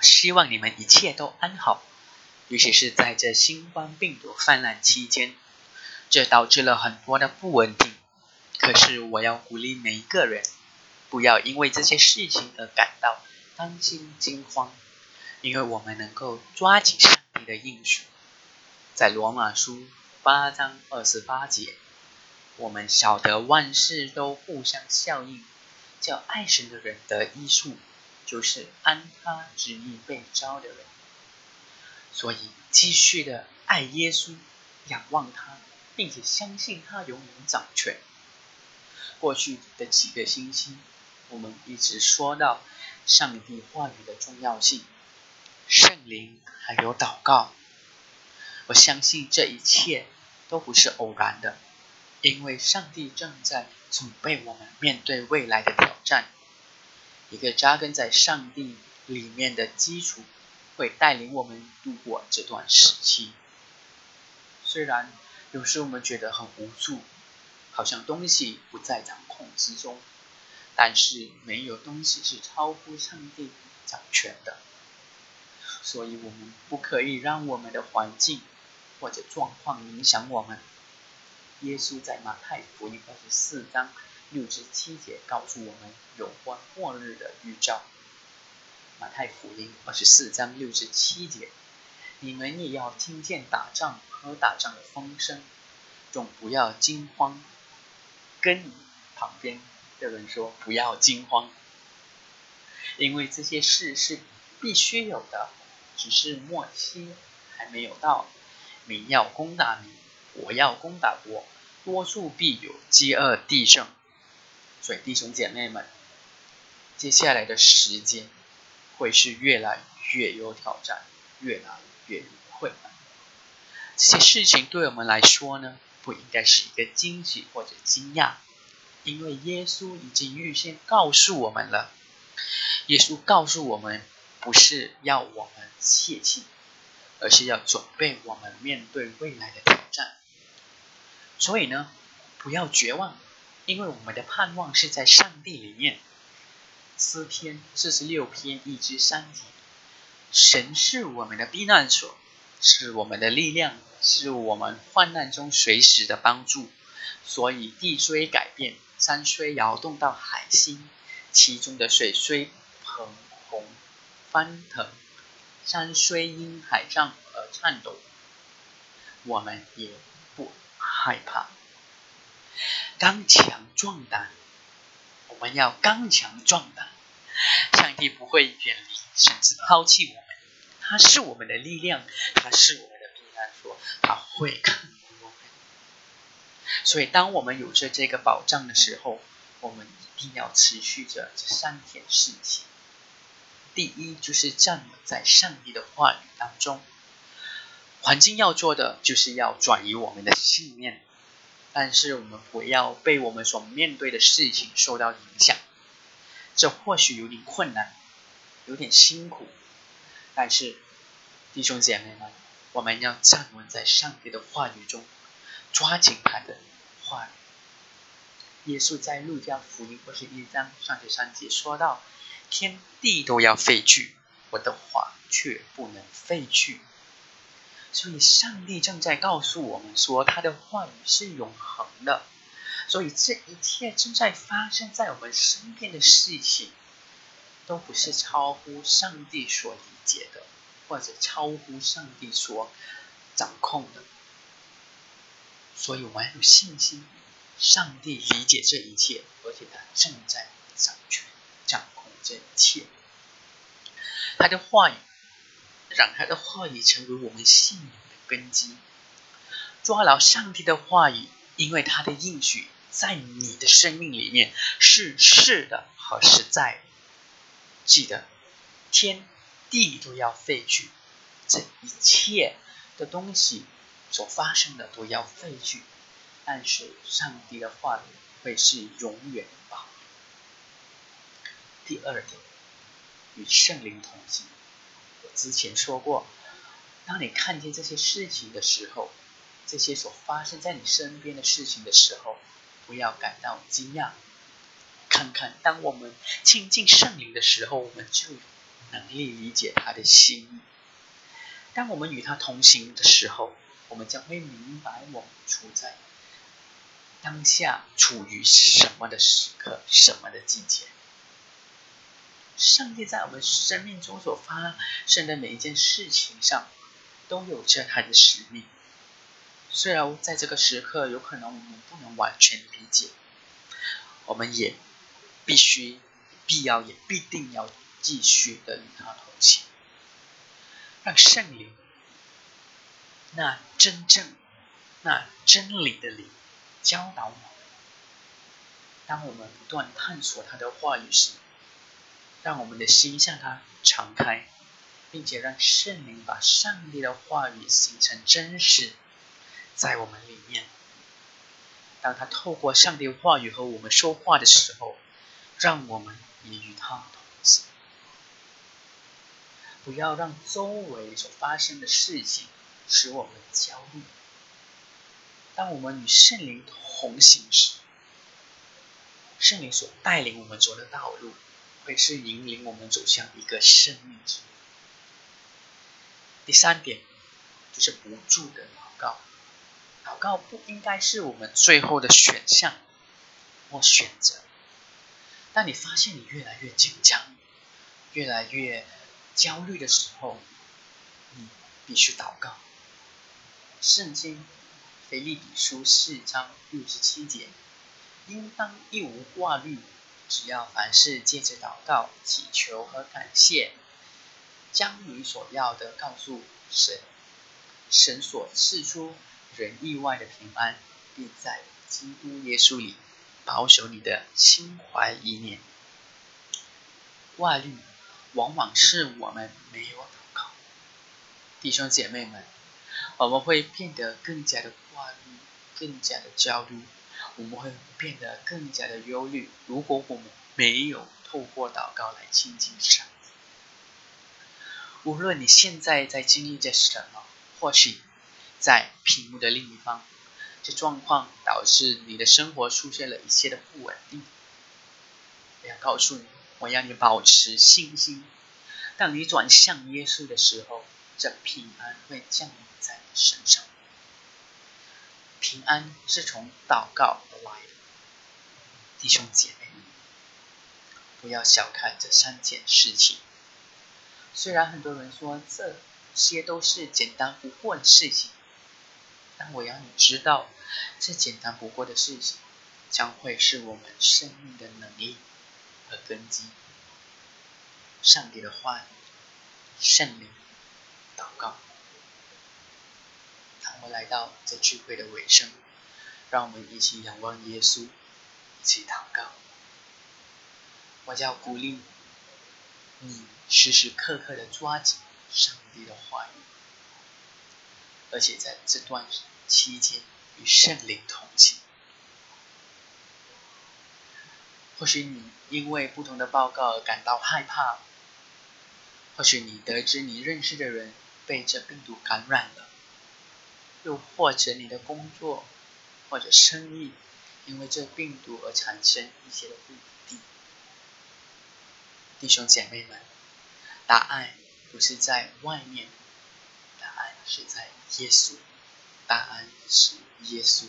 希望你们一切都安好，尤其是在这新冠病毒泛滥期间，这导致了很多的不稳定。可是我要鼓励每一个人，不要因为这些事情而感到担心惊慌，因为我们能够抓紧上帝的应许，在罗马书八章二十八节，我们晓得万事都互相效应，叫爱神的人得益处，就是按他旨意被招的人。所以继续的爱耶稣，仰望他，并且相信他永远掌权。过去的几个星期，我们一直说到上帝话语的重要性、圣灵还有祷告。我相信这一切都不是偶然的，因为上帝正在准备我们面对未来的挑战。一个扎根在上帝里面的基础，会带领我们度过这段时期。虽然有时我们觉得很无助。好像东西不在掌控之中，但是没有东西是超乎上帝掌权的，所以我们不可以让我们的环境或者状况影响我们。耶稣在马太福音二十四章六至七节告诉我们有关末日的预兆。马太福音二十四章六至七节，你们也要听见打仗和打仗的风声，总不要惊慌。跟你旁边的人说不要惊慌，因为这些事是必须有的，只是末期还没有到。民要攻打民，国要攻打国，多数必有饥饿地震。所以弟兄姐妹们，接下来的时间会是越来越有挑战，越来越困难。这些事情对我们来说呢？不应该是一个惊喜或者惊讶，因为耶稣已经预先告诉我们了。耶稣告诉我们，不是要我们泄气，而是要准备我们面对未来的挑战。所以呢，不要绝望，因为我们的盼望是在上帝里面。诗篇四十六篇一至三节，神是我们的避难所，是我们的力量。是我们患难中随时的帮助，所以地虽改变，山虽摇动到海心，其中的水虽澎洪翻腾，山虽因海涨而颤抖，我们也不害怕。刚强壮胆，我们要刚强壮胆。上帝不会远离，甚至抛弃我们，他是我们的力量，他是我们。的避难所他会看我们，所以当我们有着这个保障的时候，我们一定要持续着这三件事情。第一，就是站稳在上帝的话语当中。环境要做的，就是要转移我们的信念，但是我们不要被我们所面对的事情受到影响。这或许有点困难，有点辛苦，但是弟兄姐妹们。我们要站稳在上帝的话语中，抓紧他的话语。耶稣在路加福音二十一章三十三节说到：“天地都要废去，我的话却不能废去。”所以，上帝正在告诉我们说，他的话语是永恒的。所以，这一切正在发生在我们身边的事情，都不是超乎上帝所理解的。或者超乎上帝所掌控的，所以我们有信心，上帝理解这一切，而且他正在掌权、掌控这一切。他的话语，让他的话语成为我们信仰的根基。抓牢上帝的话语，因为他的应许在你的生命里面是是的和实在。记得，天。地都要废去，这一切的东西所发生的都要废去，但是上帝的话语会是永远的。第二点，与圣灵同行。之前说过，当你看见这些事情的时候，这些所发生在你身边的事情的时候，不要感到惊讶。看看，当我们亲近圣灵的时候，我们就能力理解他的心意。当我们与他同行的时候，我们将会明白我们处在当下处于什么的时刻、什么的季节。上帝在我们生命中所发生的每一件事情上，都有着他的使命。虽然在这个时刻，有可能我们不能完全理解，我们也必须、必要也必定要继续的与他同行。让圣灵，那真正、那真理的灵教导我们。当我们不断探索他的话语时，让我们的心向他敞开，并且让圣灵把上帝的话语形成真实，在我们里面。当他透过上帝话语和我们说话的时候，让我们也与他同行。不要让周围所发生的事情使我们焦虑。当我们与圣灵同行时，圣灵所带领我们走的道路，会是引领我们走向一个生命之路。第三点就是不住的祷告。祷告不应该是我们最后的选项或选择。当你发现你越来越紧张，越来越……焦虑的时候，你必须祷告。圣经腓立比书四章六十七节，应当一无挂虑，只要凡事借着祷告、祈求和感谢，将你所要的告诉神，神所赐出人意外的平安，并在基督耶稣里保守你的心怀意念。挂虑。往往是我们没有祷告，弟兄姐妹们，我们会变得更加的挂虑，更加的焦虑，我们会变得更加的忧虑。如果我们没有透过祷告来亲近神，无论你现在在经历着什么，或许在屏幕的另一方，这状况导致你的生活出现了一些的不稳定，我要告诉你。我要你保持信心。当你转向耶稣的时候，这平安会降临在你身上。平安是从祷告而来的，弟兄姐妹们，不要小看这三件事情。虽然很多人说这些都是简单不过的事情，但我要你知道，这简单不过的事情，将会是我们生命的能力。和根基，上帝的话语，圣灵，祷告。当我来到这聚会的尾声，让我们一起仰望耶稣，一起祷告。我叫鼓励你时时刻刻的抓紧上帝的话语，而且在这段期间与圣灵同行。或许你因为不同的报告而感到害怕，或许你得知你认识的人被这病毒感染了，又或者你的工作或者生意因为这病毒而产生一些的不稳定。弟兄姐妹们，答案不是在外面，答案是在耶稣，答案是耶稣，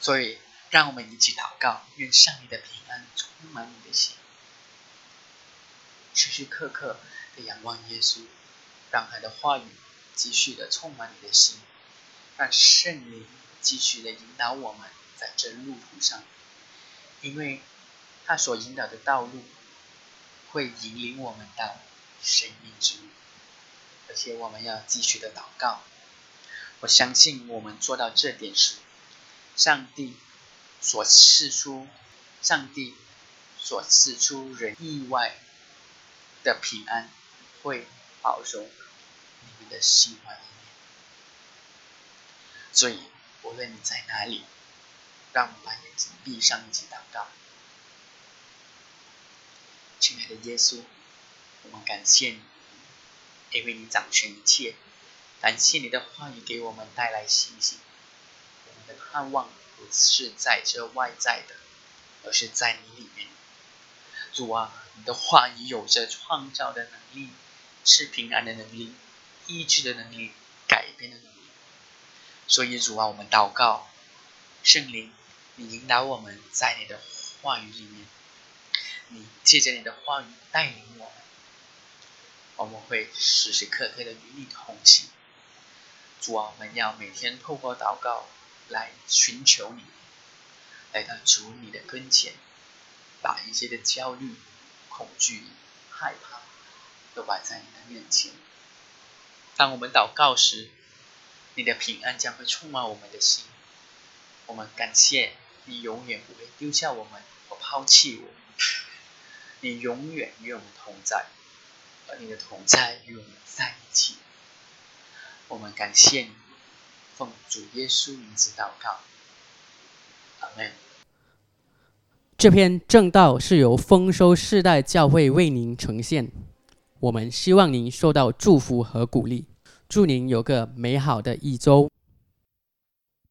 所以。让我们一起祷告，愿上帝的平安充满你的心，时时刻刻的仰望耶稣，让他的话语继续的充满你的心，让圣灵继续的引导我们在这路途上，因为他所引导的道路会引领我们到生命之路，而且我们要继续的祷告。我相信我们做到这点时，上帝。所赐出，上帝所赐出人意外的平安，会保守你们的心怀。所以，无论你在哪里，让我们把眼睛闭上，一起祷告。亲爱的耶稣，我们感谢你，因为你掌权一切。感谢你的话语给我们带来信心，我们的盼望。不是在这外在的，而是在你里面。主啊，你的话语有着创造的能力，是平安的能力，医治的能力，改变的能力。所以主啊，我们祷告，圣灵，你引导我们在你的话语里面，你借着你的话语带领我们，我们会时时刻刻的与你同行。主啊，我们要每天透过祷告来寻求你，来到主你的跟前，把一切的焦虑、恐惧、害怕都摆在你的面前。当我们祷告时，你的平安将会充满我们的心。我们感谢你永远不会丢下我们或抛弃我们，你永远与我们同在，而你的同在与我们在一起。我们感谢你，奉主耶稣名字祷告，阿门。这篇正道是由丰收世代教会为您呈现，我们希望您受到祝福和鼓励，祝您有个美好的一周。